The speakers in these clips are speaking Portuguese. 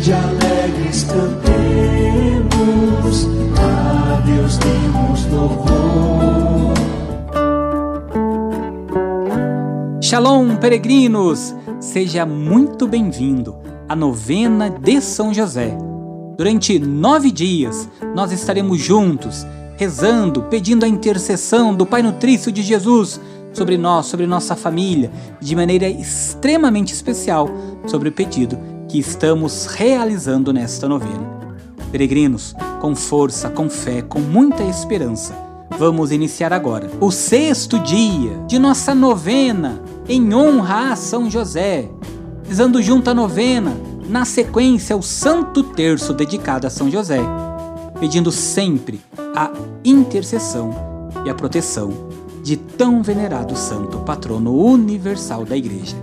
de alegres cantemos, a Deus demos louvor. Shalom, peregrinos! Seja muito bem-vindo à novena de São José. Durante nove dias, nós estaremos juntos, rezando, pedindo a intercessão do Pai Nutrício de Jesus sobre nós, sobre nossa família, de maneira extremamente especial sobre o pedido que estamos realizando nesta novena. Peregrinos, com força, com fé, com muita esperança, vamos iniciar agora o sexto dia de nossa novena em honra a São José, rezando junto a novena, na sequência o Santo Terço dedicado a São José, pedindo sempre a intercessão e a proteção de tão venerado santo patrono universal da Igreja.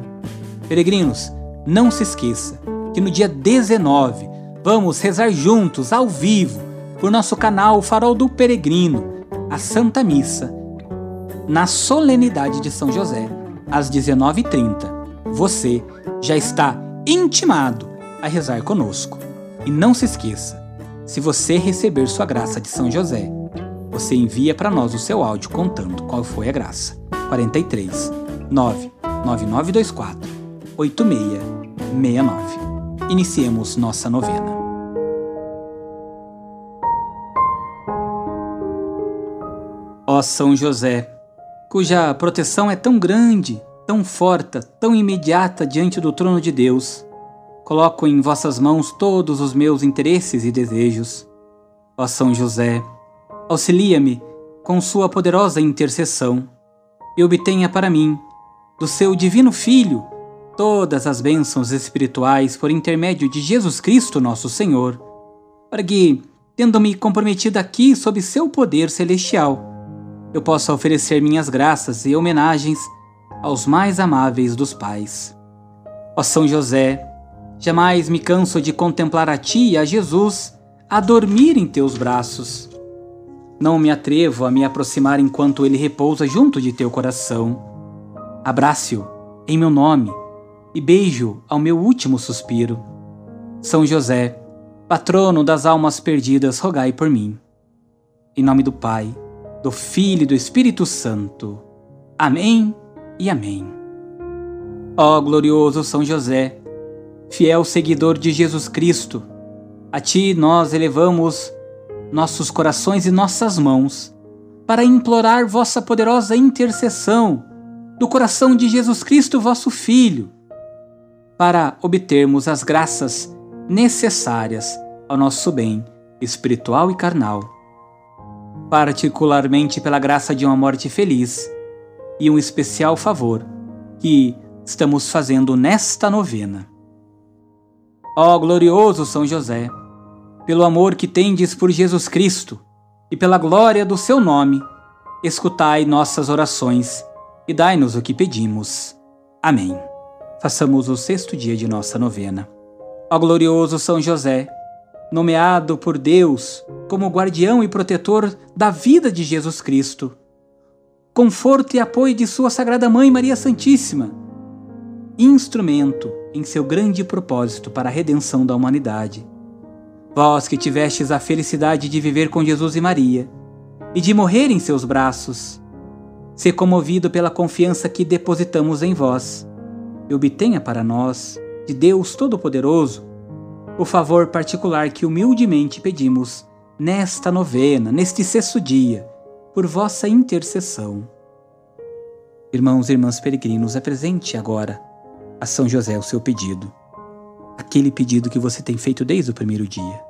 Peregrinos, não se esqueça que no dia 19 vamos rezar juntos, ao vivo, por nosso canal Farol do Peregrino, a Santa Missa, na solenidade de São José, às 19h30. Você já está intimado a rezar conosco. E não se esqueça, se você receber sua graça de São José, você envia para nós o seu áudio contando qual foi a graça. 43 99924 8669 iniciemos nossa novena. Ó São José, cuja proteção é tão grande, tão forte, tão imediata diante do trono de Deus, coloco em vossas mãos todos os meus interesses e desejos. Ó São José, auxilia-me com sua poderosa intercessão e obtenha para mim, do seu divino Filho, todas as bênçãos espirituais por intermédio de Jesus Cristo, nosso Senhor, para que, tendo-me comprometido aqui sob seu poder celestial, eu possa oferecer minhas graças e homenagens aos mais amáveis dos pais. Ó São José, jamais me canso de contemplar a ti e a Jesus a dormir em teus braços. Não me atrevo a me aproximar enquanto ele repousa junto de teu coração. Abrace-o em meu nome e beijo ao meu último suspiro. São José, patrono das almas perdidas, rogai por mim. Em nome do Pai, do Filho e do Espírito Santo. Amém e amém. Ó glorioso São José, fiel seguidor de Jesus Cristo, a ti nós elevamos nossos corações e nossas mãos para implorar vossa poderosa intercessão do coração de Jesus Cristo, vosso Filho para obtermos as graças necessárias ao nosso bem espiritual e carnal, particularmente pela graça de uma morte feliz e um especial favor que estamos fazendo nesta novena. Ó glorioso São José, pelo amor que tendes por Jesus Cristo e pela glória do seu nome, escutai nossas orações e dai-nos o que pedimos. Amém façamos o sexto dia de nossa novena. Ó glorioso São José, nomeado por Deus como guardião e protetor da vida de Jesus Cristo, conforto e apoio de Sua Sagrada Mãe Maria Santíssima, instrumento em seu grande propósito para a redenção da humanidade. Vós que tivestes a felicidade de viver com Jesus e Maria e de morrer em seus braços, ser comovido pela confiança que depositamos em vós e obtenha para nós, de Deus Todo-Poderoso, o favor particular que humildemente pedimos nesta novena, neste sexto dia, por vossa intercessão. Irmãos e irmãs peregrinos, apresente agora a São José o seu pedido, aquele pedido que você tem feito desde o primeiro dia.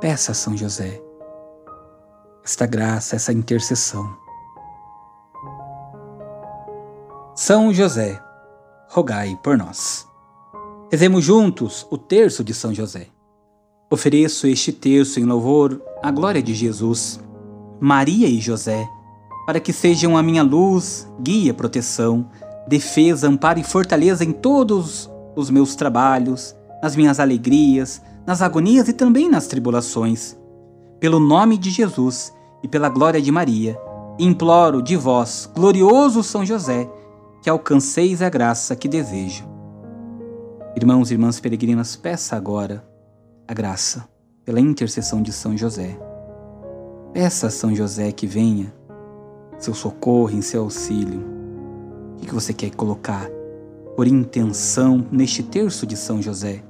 Peça a São José esta graça, essa intercessão. São José, rogai por nós. Rezemos juntos o terço de São José. Ofereço este terço em louvor à glória de Jesus, Maria e José, para que sejam a minha luz, guia, proteção, defesa, amparo e fortaleza em todos os meus trabalhos, nas minhas alegrias, nas agonias e também nas tribulações. Pelo nome de Jesus e pela glória de Maria, imploro de vós, glorioso São José, que alcanceis a graça que desejo. Irmãos e irmãs peregrinas, peça agora a graça pela intercessão de São José. Peça a São José que venha, seu socorro, em seu auxílio. O que você quer colocar por intenção neste terço de São José?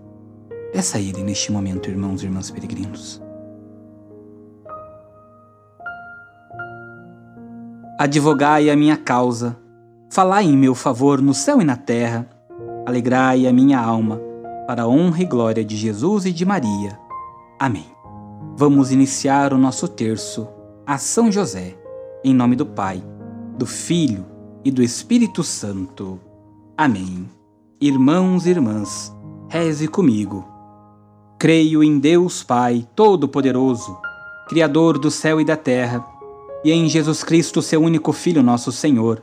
Peça a Ele neste momento, irmãos e irmãs peregrinos. Advogai a minha causa, falai em meu favor no céu e na terra, alegrai a minha alma, para a honra e glória de Jesus e de Maria. Amém. Vamos iniciar o nosso terço a São José, em nome do Pai, do Filho e do Espírito Santo. Amém. Irmãos e irmãs, reze comigo. Creio em Deus Pai Todo-Poderoso, Criador do céu e da terra e em Jesus Cristo, seu único Filho, nosso Senhor,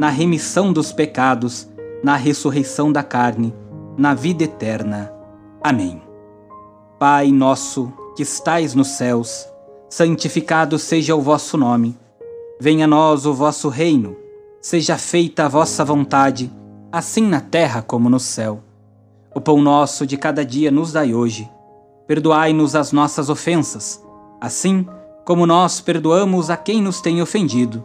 na remissão dos pecados, na ressurreição da carne, na vida eterna. Amém. Pai nosso, que estais nos céus, santificado seja o vosso nome. Venha a nós o vosso reino. Seja feita a vossa vontade, assim na terra como no céu. O pão nosso de cada dia nos dai hoje. Perdoai-nos as nossas ofensas, assim como nós perdoamos a quem nos tem ofendido,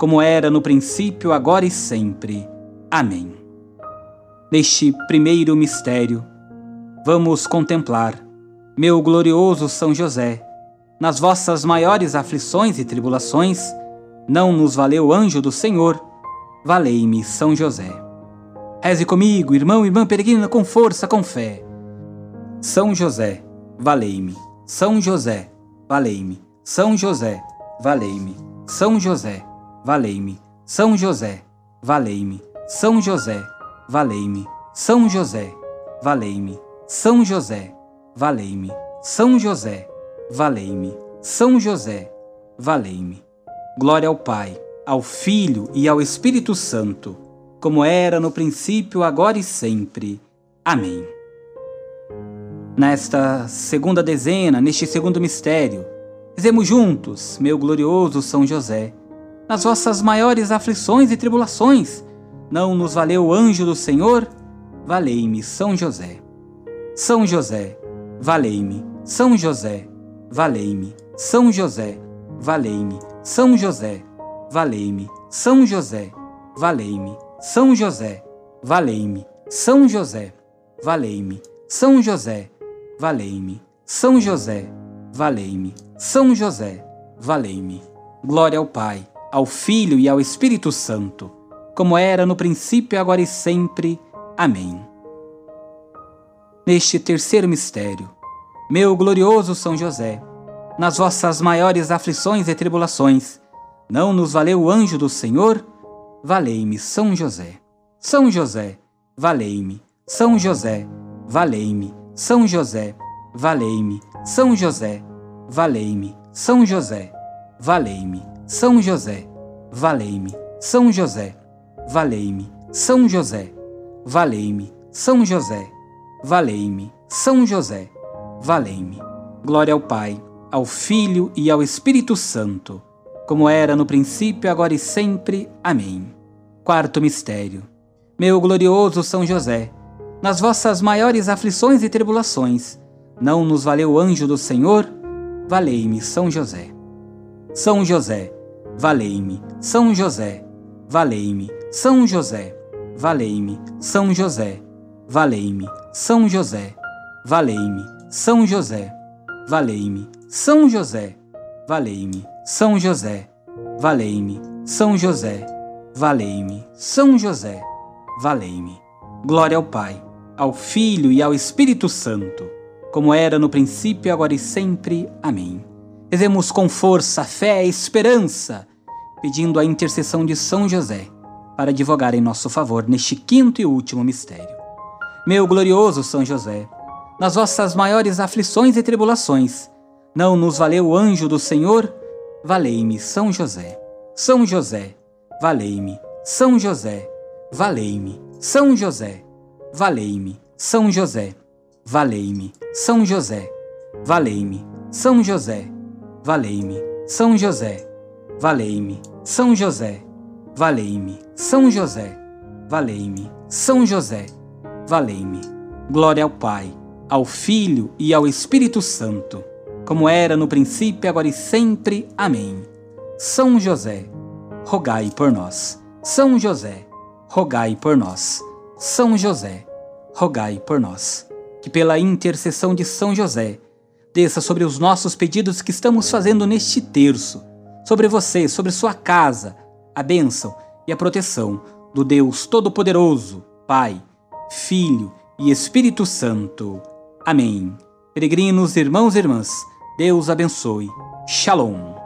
como era no princípio, agora e sempre. Amém. Neste primeiro mistério, vamos contemplar, meu glorioso São José, nas vossas maiores aflições e tribulações, não nos valeu o anjo do Senhor, valei-me São José. Reze comigo, irmão e irmã peregrina, com força, com fé. São José, valei-me. São José, valei-me. São José, valei-me. São José, valei-me. São José, valei-me. São José, valei-me. São José, valei-me. São José, valei-me. São José, valei-me. São José, valei-me. Glória ao Pai, ao Filho e ao Espírito Santo, como era no princípio, agora e sempre. Amém. Nesta segunda dezena, neste segundo mistério, Rezemos juntos, meu glorioso São José, nas vossas maiores aflições e tribulações. Não nos valeu o anjo do Senhor? Valei-me, São José. São José, valei-me. São José, valei-me. São José, valei-me. São José, valei-me. São José, valei-me. São José, valei-me. São José, valei-me. São José, valei-me. São José, valei-me. São José, valei-me. Glória ao Pai, ao Filho e ao Espírito Santo, como era no princípio, agora e sempre. Amém. Neste terceiro mistério, meu glorioso São José, nas vossas maiores aflições e tribulações, não nos valeu o anjo do Senhor? Valei-me, São José. São José, valei-me. São José, valei-me. São José, valei-me. São José, valei-me. São José, valei-me. São José, valei-me. São José, valei-me. São José, valei-me. São José, valei-me. São José, valei-me. Glória ao Pai, ao Filho e ao Espírito Santo, como era no princípio, agora e sempre. Amém. Quarto mistério. Meu glorioso São José, nas vossas maiores aflições e tribulações, não nos valeu o anjo do Senhor? Valei-me, São José. São José, valei-me. São José, valei-me. São José, valei-me. São José, valei-me. São José, valei-me. São José, valei-me. São José, valei-me. São José, valei-me. São José, valei-me. São José, valei-me. Glória ao Pai, ao Filho e ao Espírito Santo, como era no princípio, agora e sempre. Amém. Rezemos com força, fé e esperança, pedindo a intercessão de São José para advogar em nosso favor neste quinto e último mistério. Meu glorioso São José, nas vossas maiores aflições e tribulações, não nos valeu o anjo do Senhor? Valei-me, São José. São José, valei-me. São José, valei-me. São José, valei-me. São José, valei-me. São José, valei-me. São José, valei-me. São José, valei-me. São José, valei-me. São José, valei-me. São José, valei-me. Glória ao Pai ao Filho e ao Espírito Santo, como era no princípio, agora e sempre. Amém. São José, rogai por nós. São José, rogai por nós. São José, rogai por nós. Que pela intercessão de São José, desça sobre os nossos pedidos que estamos fazendo neste terço, sobre você, sobre sua casa, a bênção e a proteção do Deus Todo-Poderoso, Pai, Filho e Espírito Santo. Amém. Peregrinos, irmãos e irmãs, Deus abençoe. Shalom.